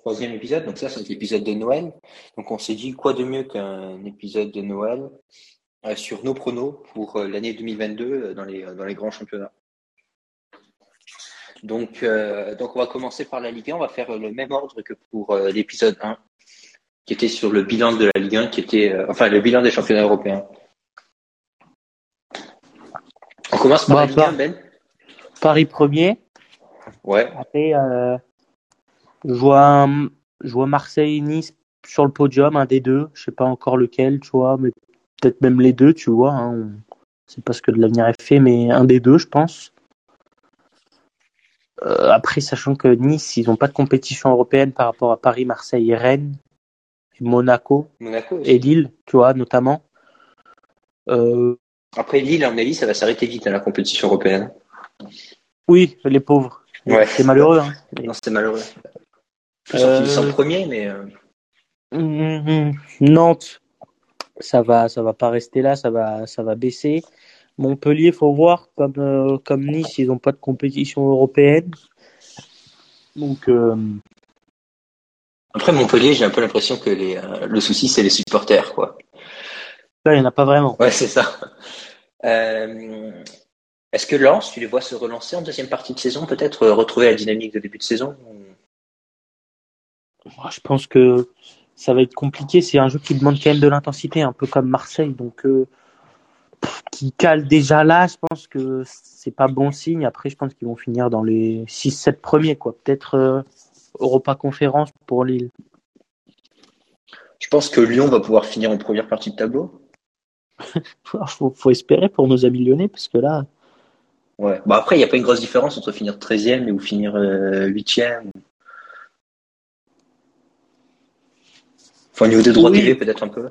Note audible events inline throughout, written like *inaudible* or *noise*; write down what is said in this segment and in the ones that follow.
troisième épisode. Donc ça, c'est l'épisode de Noël. Donc on s'est dit quoi de mieux qu'un épisode de Noël euh, sur nos pronos pour euh, l'année 2022 euh, dans les dans les grands championnats. Donc donc on va commencer par la Ligue 1. On va faire le même ordre que pour l'épisode 1, qui était sur le bilan de la Ligue 1, qui était enfin le bilan des championnats européens. On commence par la Ligue 1, Ben. Paris premier. Ouais. Après, je vois, je vois Marseille-Nice sur le podium, un des deux. Je sais pas encore lequel, tu vois, mais peut-être même les deux, tu vois. Hein. C'est pas ce que de l'avenir est fait, mais un des deux, je pense. Euh, après, sachant que Nice, ils n'ont pas de compétition européenne par rapport à Paris, Marseille et Rennes, et Monaco, Monaco et Lille, tu vois, notamment. Euh... Après Lille, à mon avis, ça va s'arrêter vite à la compétition européenne. Oui, les pauvres. Ouais. C'est malheureux. Hein. Non, c'est malheureux. Euh... Mais. Euh, mm-hmm. Nantes, ça va, ça va pas rester là, ça va, ça va baisser. Montpellier, faut voir, comme, euh, comme Nice, ils n'ont pas de compétition européenne. Donc. Euh... Après Montpellier, j'ai un peu l'impression que les, euh, le souci, c'est les supporters, quoi. Là, il n'y en a pas vraiment. Ouais, c'est ça. Est-ce que Lens, tu les vois se relancer en deuxième partie de saison, peut-être retrouver la dynamique de début de saison je pense que ça va être compliqué. C'est un jeu qui demande quand même de l'intensité, un peu comme Marseille. Donc, euh, qui cale déjà là, je pense que c'est pas bon signe. Après, je pense qu'ils vont finir dans les 6-7 premiers, quoi. Peut-être euh, Europa Conférence pour Lille. Je pense que Lyon va pouvoir finir en première partie de tableau? *laughs* faut, faut espérer pour nos amis lyonnais, parce que là. Ouais. Bon, après, il n'y a pas une grosse différence entre finir 13e et ou finir 8e. Au niveau des droits oui. peut-être un peu.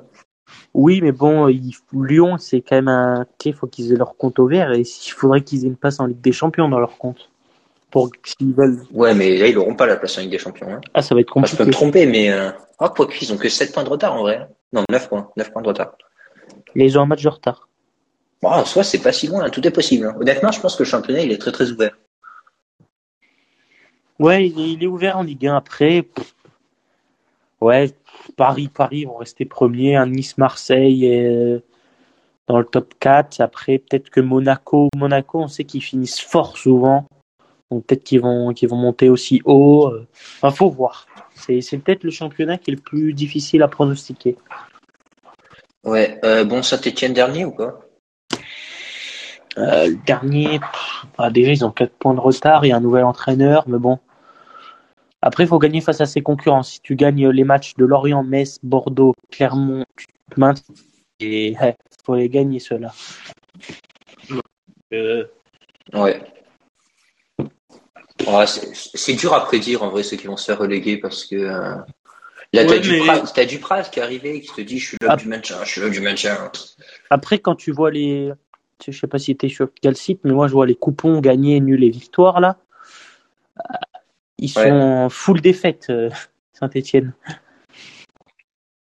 Oui, mais bon, Lyon, c'est quand même un. Il faut qu'ils aient leur compte au vert et il faudrait qu'ils aient une place en Ligue des Champions dans leur compte. Pour s'ils veulent. Ouais, mais là, ils n'auront pas la place en Ligue des Champions. Hein. Ah, ça va être compliqué. je peux me tromper, mais. Euh... Ah, quoi qu'ils ont que 7 points de retard en vrai. Non, 9 points. 9 points de retard. Les ont un match de retard. Bon, en soi, c'est pas si loin, hein. tout est possible. Hein. Honnêtement, je pense que le championnat, il est très très ouvert. Ouais, il est, ouvert en Ligue 1 après. Ouais, Paris, Paris vont rester premiers, un Nice, Marseille est dans le top 4. Après, peut-être que Monaco, Monaco, on sait qu'ils finissent fort souvent. Donc peut-être qu'ils vont, qu'ils vont monter aussi haut. Enfin, faut voir. C'est, c'est peut-être le championnat qui est le plus difficile à pronostiquer. Ouais, euh, bon, Saint-Etienne dernier ou quoi? Euh, Le dernier, bah, déjà ils ont 4 points de retard, il y a un nouvel entraîneur, mais bon, après, il faut gagner face à ses concurrents. Si tu gagnes les matchs de Lorient, Metz, Bordeaux, Clermont, tu te maintiens. Et il faut les gagner ceux-là. Euh... Ouais. c'est dur à prédire en vrai ceux qui vont se faire reléguer parce que euh, là t'as du, Dupraz qui est arrivé qui te dit je suis là du maintien, je suis là du maintien. Après quand tu vois les, je sais pas si tu es sur quel site, mais moi je vois les coupons gagnés, nuls et victoires là ils sont en full défaite, euh, *laughs* Saint-Etienne.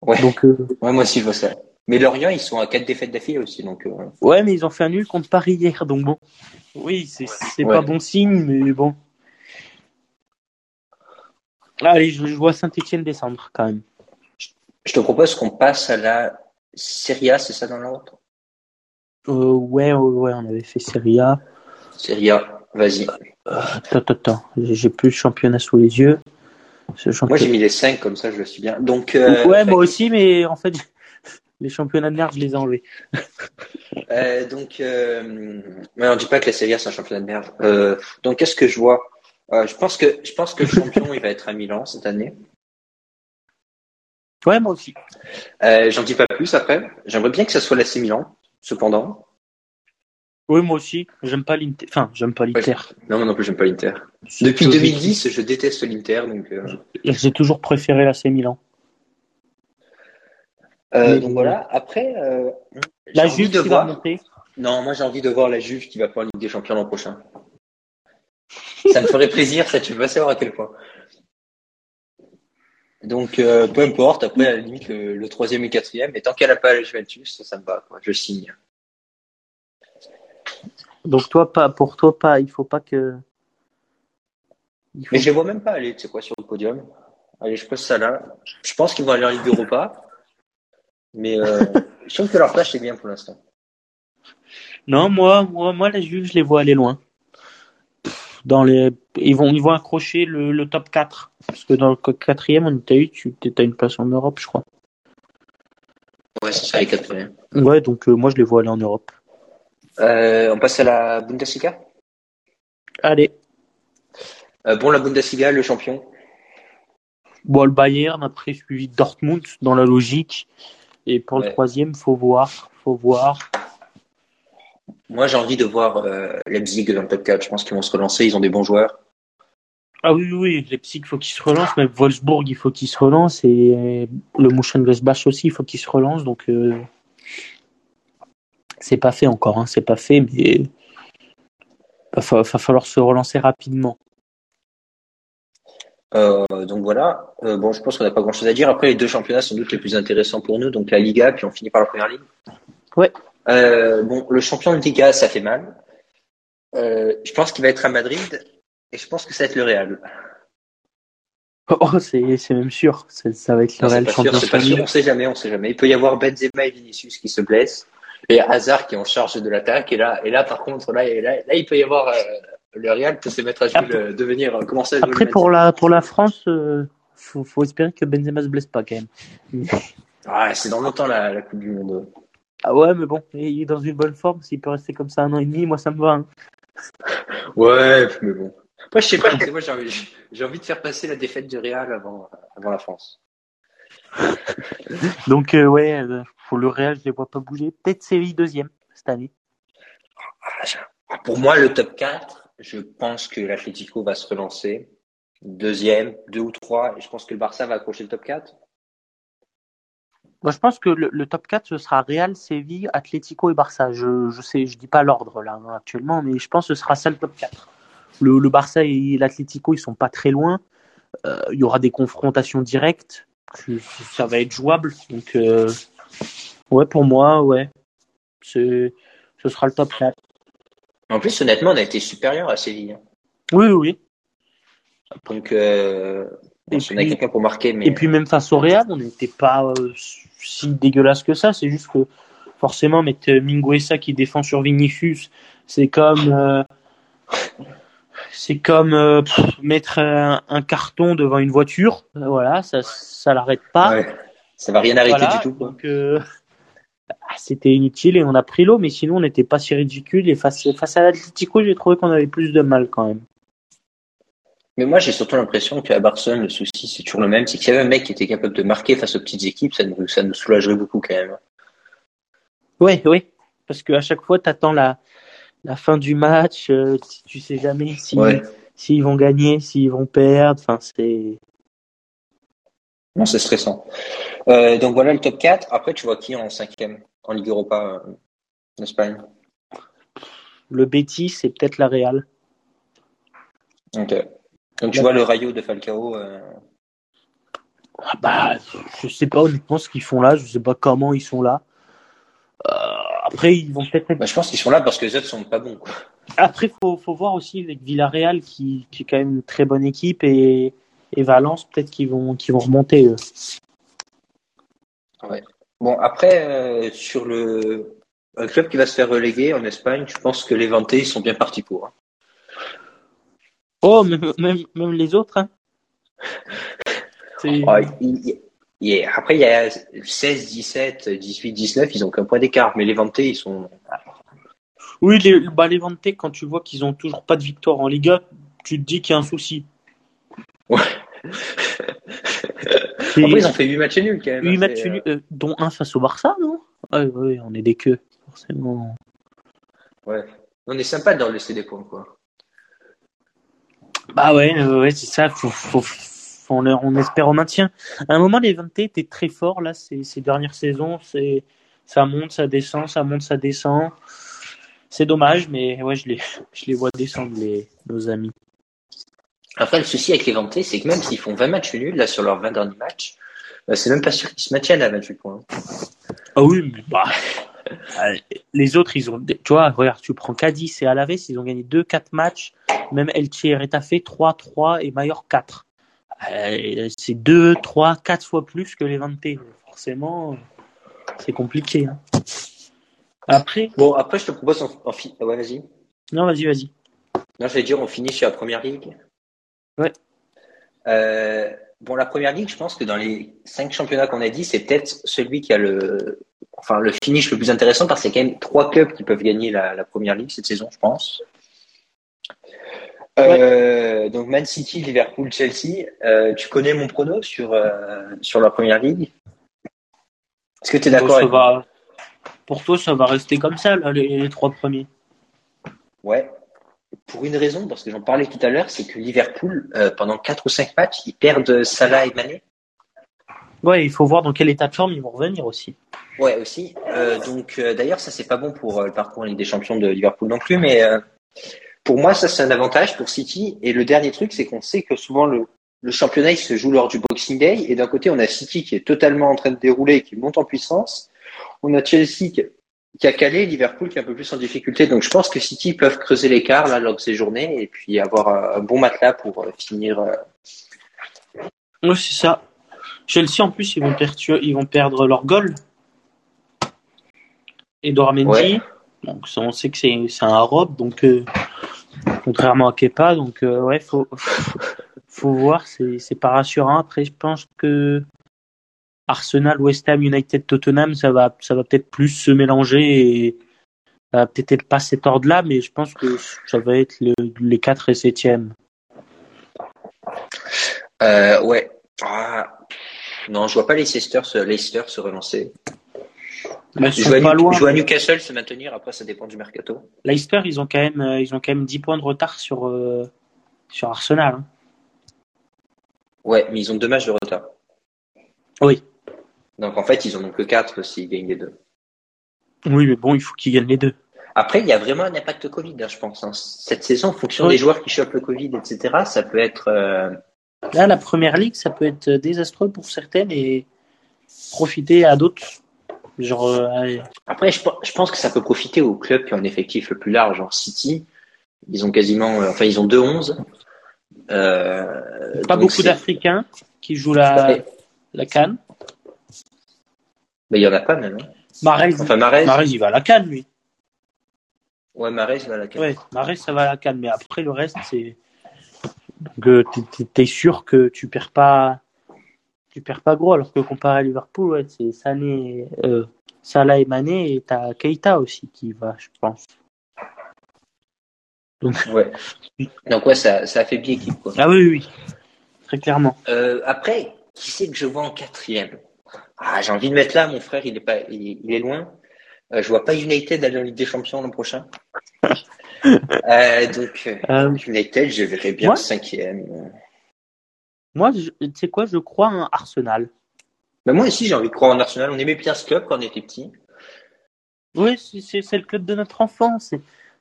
Ouais. Donc, euh, ouais, moi aussi je vois ça. Mais Lorient, ils sont à 4 défaites d'affilée aussi. Donc, euh, Ouais, mais ils ont fait un nul contre Paris hier. Donc bon. Oui, c'est pas bon signe, mais bon. Allez, je, vois Saint-Etienne descendre quand même. Je te propose qu'on passe à la Serie A, c'est ça dans l'ordre? Euh, ouais, ouais, on avait fait Serie A. Serie A. Vas-y. attends, attends, j'ai plus le championnat sous les yeux. Moi, j'ai mis les 5 comme ça, je le suis bien. Donc, euh, ouais, moi aussi, mais en fait, *laughs* les championnats de merde, je les ai enlevés. *laughs* euh, donc, euh, on dit pas que la Serie A c'est un championnat de merde. Donc, qu'est-ce que je vois? Je pense que je pense que le champion, il va être à Milan cette année. Ouais, moi aussi. J'en dis pas plus après. J'aimerais bien que ça soit l'AC Milan, cependant. Oui, moi aussi. J'aime pas l'Inter. Enfin, j'aime pas l'Inter. non, moi non plus, j'aime pas l'Inter. Depuis 2010, je déteste l'Inter. Donc, euh... j'ai toujours préféré l'AC Milan. Euh, donc voilà. Après, euh, la Juve de voir... va monter. Non, moi j'ai envie de voir la Juve qui va faire Ligue des Champions l'an prochain. ça me ferait plaisir, ça tu veux pas savoir à quel point. Donc peu importe. Après, à la limite, le, troisième et quatrième. Et tant qu'elle n'a pas la Juventus, ça, ça me va. Quoi. Je signe. Donc toi, pas pour toi, pas. Il faut pas que. Mais je les vois même pas aller, tu sais quoi, sur le podium. Allez, je pose ça là. Je pense qu'ils vont aller en Ligue Europa. *laughs* Mais euh, je trouve que leur place est bien pour l'instant. Non, moi, moi, moi, la Juve, je les vois aller loin. Dans les, ils vont, ils vont accrocher le, le top 4. Parce que dans le quatrième, on t'a eu, tu as une place en Europe, je crois. Ouais, c'est ça, les quatrièmes. Ouais, donc euh, moi, je les vois aller en Europe. Euh, on passe à la Bundesliga? Allez. Euh, bon, la Bundesliga, le champion? Bon, le Bayern, après, suivi Dortmund, dans la logique. Et pour Ouais. le troisième, faut voir, faut voir. Moi, j'ai envie de voir euh, Leipzig dans le top 4. Je pense qu'ils vont se relancer. Ils ont des bons joueurs. Ah oui, oui, oui, Leipzig, il faut qu'il se relance, même Wolfsburg, il faut qu'il se relance, et le Mönchengladbach aussi, il faut qu'il se relance, donc euh, c'est pas fait encore, hein, c'est pas fait, mais va, va falloir se relancer rapidement. Euh, donc voilà. Euh, bon, je pense qu'on n'a pas grand-chose à dire. Après, les deux championnats sans doute les plus intéressants pour nous. Donc la Liga, puis on finit par la première ligue. Ouais. Euh, bon, le champion de Liga, ça fait mal. Je pense qu'il va être à Madrid. Et je pense que ça va être le Real. Oh, c'est c'est même sûr, ça va être le Non, Real pas sûr, champion c'est pas sûr, on sait jamais, on sait jamais. Il peut y avoir Benzema et Vinicius qui se blessent, et Hazard qui est en charge de l'attaque, et là, et là, par contre, là, et là, là, il peut y avoir euh, le Real peut se mettre à jouer, Après- le- devenir, euh, commencer à jouer Après, pour la, pour la France, euh, faut, faut espérer que Benzema se blesse pas quand même. *laughs* Ah, c'est dans longtemps la, la Coupe du Monde. Ah ouais, mais bon, il est dans une bonne forme, s'il peut rester comme ça un an et demi, moi ça me va. hein. *laughs* Ouais, mais bon. Moi, je sais pas, moi, j'ai envie, envie de faire passer la défaite du Real avant, avant la France. *laughs* Donc euh, ouais, euh, pour le Real, je les vois pas bouger. Peut-être Séville deuxième cette année. Ah, Pour moi, le top 4, je pense que l'Atlético va se relancer. Deuxième, deux ou trois, et je pense que le Barça va accrocher le top 4. Moi, je pense que le, le top 4, ce sera Real, Séville, Atlético et Barça. Je, je sais, je dis pas l'ordre là actuellement, mais je pense que ce sera ça le top 4. Le, le Barça et l'Atlético, ils sont pas très loin. Euh, il y aura des confrontations directes. Que- Ça va être jouable. Donc, euh, ouais, pour moi, ouais. C'est, ce sera le top 4. En plus, honnêtement, on a été supérieur à Séville. hein. Oui, oui, oui. Donc, euh, bon, on a puis- quelqu'un pour marquer, mais Et puis même face au Real, on n'était pas euh, si dégueulasse que ça. C'est juste que forcément mettre Minguesa qui défend sur Vinicius, c'est comme euh, c'est comme euh, pff, mettre un, un carton devant une voiture. Euh, Voilà, ça ça l'arrête pas. ouais, ça va rien arrêter Voilà, du tout. donc euh, *laughs* ah, c'était inutile et on a pris l'eau, mais sinon on n'était pas si ridicule. Et face face à l'Atlético, j'ai trouvé qu'on avait plus de mal quand même. Mais moi, j'ai surtout l'impression qu'à Barcelone, le souci, c'est toujours le même. C'est qu'il y avait un mec qui était capable de marquer face aux petites équipes, ça nous, ça nous soulagerait beaucoup quand même. Oui, oui. Parce qu'à chaque fois, tu attends la, la fin du match, euh, tu- sais jamais si, Ouais. s'ils vont gagner, s'ils vont perdre. Enfin, c'est. Non, c'est stressant. Euh, donc voilà le top 4. Après, tu vois qui en cinquième en Ligue Europa euh, en Espagne? Le Betis, c'est peut-être la Real. Ok. Donc tu vois le Rayo de Falcao. euh, Ah bah, je sais pas honnêtement ce qu'ils font là, je sais pas comment ils sont là. Après, ils vont peut-être. être- bah, je pense qu'ils sont là parce que les autres sont pas bons. Quoi. Après, faut, faut voir aussi avec Villarreal qui, qui est quand même une très bonne équipe et, et Valence, peut-être qu'ils vont, qu'ils vont remonter eux. Bon, après, euh, sur le un club qui va se faire reléguer en Espagne, je pense que les Vantés, ils sont bien partis pour. hein. Oh, même, même, même les autres. Hein. *laughs* Il- il- il- Après, il y a 16, 17, 18, 19, ils ont qu'un point d'écart. Mais les Vantés, ils sont. Oui, les, bah, les Vantés, quand tu vois qu'ils ont toujours pas de victoire en Liga, tu te dis qu'il y a un souci. Ouais. Et Après, ils ont fait 8 matchs nuls quand même. huit hein, matchs nuls, euh, dont un face au Barça, non? Ah, Oui, on est des queues, forcément. euh, Ouais. On est sympa de leur laisser des points, quoi. Bah ouais, euh, ouais c'est ça, faut, faut- on, on espère au maintien. À un moment, les Vantés étaient très forts, là, ces, ces dernières saisons. C'est, ça monte, ça descend, ça monte, ça descend. C'est dommage, mais ouais, je les, je les vois descendre, les, nos amis. Après, le souci avec les Vantés, c'est que même s'ils font 20 matchs nuls, là, sur leurs 20 derniers matchs, euh, c'est même pas sûr qu'ils se maintiennent à 28 points. Ah oui, mais bah, *laughs* euh, les autres, ils ont, tu vois, regarde, tu prends Cadiz et Alaves, ils ont gagné 2-4 matchs, même Elche et Retafe 3-3 et Mayor 4. Euh, c'est deux, trois, quatre fois plus que les 20 Forcément, c'est compliqué. Hein. Après. Bon, après, je te propose en, en ouais, vas-y. Non, vas-y, vas-y. Non, je vais dire, on finit sur la première ligue. Ouais. Euh, bon, la première ligue, je pense que dans les cinq championnats qu'on a dit, c'est peut-être celui qui a le, enfin, le finish le plus intéressant parce qu'il y a quand même trois clubs qui peuvent gagner la, la première ligue cette saison, je pense. Euh, donc Man City, Liverpool, Chelsea. Euh, tu connais mon prono sur euh, sur la première ligue? Est-ce que tu es d'accord avec Pour toi, ça va rester comme ça, là, les, trois premiers. Ouais. Pour une raison, parce que j'en parlais tout à l'heure, c'est que Liverpool, pendant quatre ou cinq matchs, ils perdent Salah et Mané. Ouais, il faut voir dans quel état de forme ils vont revenir aussi. Ouais, aussi. donc, d'ailleurs, ça c'est pas bon pour le parcours en Ligue des Champions de Liverpool non plus, mais pour moi, ça c'est un avantage pour City. Et le dernier truc, c'est qu'on sait que souvent le, championnat il se joue lors du Boxing Day. Et d'un côté, on a City qui est totalement en train de dérouler et qui monte en puissance. On a Chelsea qui, a calé, Liverpool qui est un peu plus en difficulté. Donc je pense que City peuvent creuser l'écart là lors de ces journées et puis avoir un bon matelas pour euh, finir. Euh, oui, c'est ça. Chelsea en plus, ils vont, perdre, ils vont perdre leur goal. Et Doramendi. Donc on sait que c'est un Europe, donc euh, contrairement à Kepa. Donc, euh, ouais, faut, *laughs* faut voir. C'est pas rassurant. Après, je pense que Arsenal, West Ham, United, Tottenham, ça va, ça va peut-être plus se mélanger et peut-être pas cet ordre-là, mais je pense que ça va être les 4 et 7e. Euh, ouais. Ah. Non, je vois pas Leicester, Leicester se relancer. Mais je, vois, loin, Newcastle se maintenir. Après, ça dépend du mercato. Leicester, ils ont quand même, euh, ils ont quand même 10 points de retard sur, euh, sur Arsenal. Hein. Ouais, mais ils ont deux matchs de retard. Oui. Donc en fait, ils en ont que 4 s'ils gagnent les deux. Oui, mais bon, il faut qu'ils gagnent les deux. Après, il y a vraiment un impact Covid, hein, je pense. Hein. Cette saison, en fonction des joueurs qui chopent le Covid, etc., ça peut être. Euh, Là, la première ligue, ça peut être désastreux pour certaines et profiter à d'autres Genre, euh, Après, je, pense que ça peut profiter aux clubs qui ont un effectif le plus large. Genre City, ils ont quasiment, euh, enfin, ils ont 2-11. Euh, pas beaucoup d'Africains qui jouent la, la Cannes. Mais il y en a pas même. Hein. Marez, enfin, Marez, il va à la Cannes, lui. Ouais, Marez va à la Cannes. Ouais, Marez, ça va à la Cannes. Mais après, le reste, c'est. Donc, t'es sûr que tu perds pas tu perds pas gros, alors que comparé à Liverpool, ouais, c'est Sané, euh, Salah et Mané, et t'as Keita aussi qui va, je pense. Donc, *laughs* ouais. Donc, ouais, ça, ça fait bien équipe, quoi. Ah oui, oui, très clairement. Euh, après, qui c'est que je vois en quatrième? Ah, j'ai envie de mettre là, mon frère, il est pas, il, est loin. Euh, je vois pas United aller en Ligue des Champions l'an prochain. *laughs* euh, donc, United, je verrais bien cinquième. Moi, tu sais quoi, je crois en Arsenal. Ben moi aussi, j'ai envie de croire en Arsenal. On aimait bien ce club quand on était petit. Oui, c'est le club de notre enfance.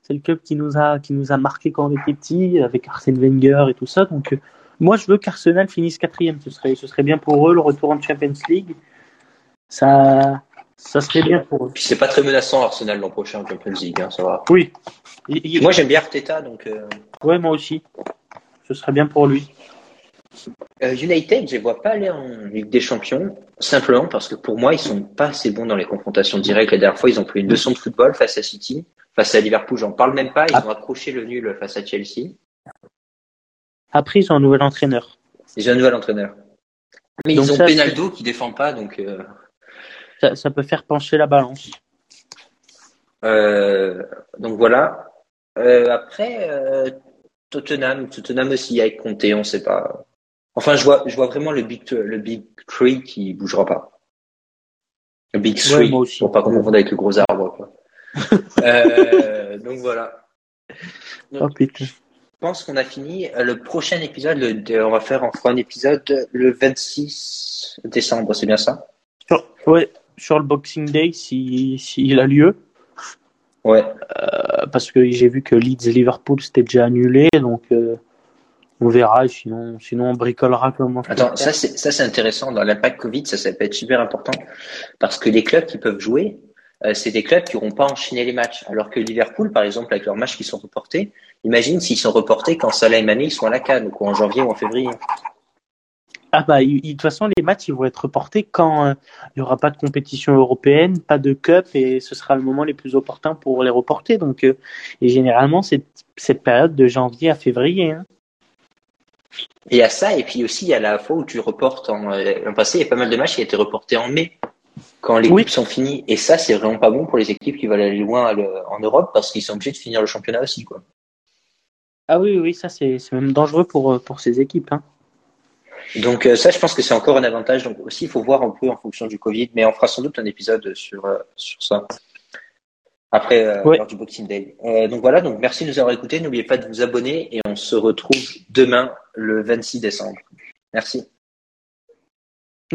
C'est le club qui nous a qui nous a marqué quand on était petit, avec Arsène Wenger et tout ça. Donc, euh, moi, je veux qu'Arsenal finisse quatrième. Ce serait ce serait bien pour eux le retour en Champions League. Ça ça serait bien pour eux. Puis c'est pas très menaçant Arsenal l'an prochain en Champions League, hein, ça va. Oui. Moi, j'aime bien Arteta, donc. Euh... Ouais, moi aussi. Ce serait bien pour lui. Euh, United, je ne vois pas aller en Ligue des Champions, simplement parce que pour moi, ils sont pas assez bons dans les confrontations directes. La dernière fois, ils ont pris une leçon de football face à City, face à Liverpool, j'en parle même pas. Ils ont accroché le nul face à Chelsea. Après, ils ont un nouvel entraîneur. Ils ont un nouvel entraîneur. Mais ils ont Penaldo qui défend pas, donc. Euh, ça, peut faire pencher la balance. Euh, donc voilà. après, Tottenham, Tottenham aussi avec Conte, on ne sait pas. Enfin, je vois, je vois vraiment le Big, le Big Tree qui bougera pas. Le Big Three, pour pas confondre avec le gros arbre. Quoi. *laughs* euh, donc voilà. oh, je pense qu'on a fini. Euh, le prochain épisode, le, on va faire enfin un épisode le 26 décembre, c'est bien ça? Ouais, sur le Boxing Day, s'il si, a lieu. Ouais. Euh, parce que j'ai vu que Leeds et Liverpool c'était déjà annulé, donc euh, on verra, sinon, sinon on bricolera comment. Attends, ça c'est ça c'est intéressant. Dans l'impact Covid, ça, ça peut être super important parce que les clubs qui peuvent jouer, euh, c'est des clubs qui n'auront pas enchaîné les matchs. Alors que Liverpool, par exemple, avec leurs matchs qui sont reportés, imagine s'ils sont reportés quand Salah et Mané sont à la Cannes, ou en janvier ou en février. Ah bah, de toute façon, les matchs ils vont être reportés quand il n'y aura pas de compétition européenne, pas de cup, et ce sera le moment les plus opportuns pour les reporter. Donc, et généralement, c'est cette période de janvier à février. Hein. Et à ça, et puis aussi, il y a la fois où tu reportes en, l'an passé, il y a pas mal de matchs qui ont été reportés en mai, quand les oui. sont finis. Et ça, c'est vraiment pas bon pour les équipes qui veulent aller loin en Europe parce qu'ils sont obligés de finir le championnat aussi, quoi. Ah oui, oui, ça, c'est même dangereux pour, pour ces équipes, hein. Donc ça, je pense que c'est encore un avantage. Donc aussi, il faut voir un peu en fonction du Covid, mais on fera sans doute un épisode sur, sur ça après euh, du Boxing Day. Euh, donc voilà, donc merci de nous avoir écoutés. N'oubliez pas de vous abonner et on se retrouve demain le 26 décembre. Merci.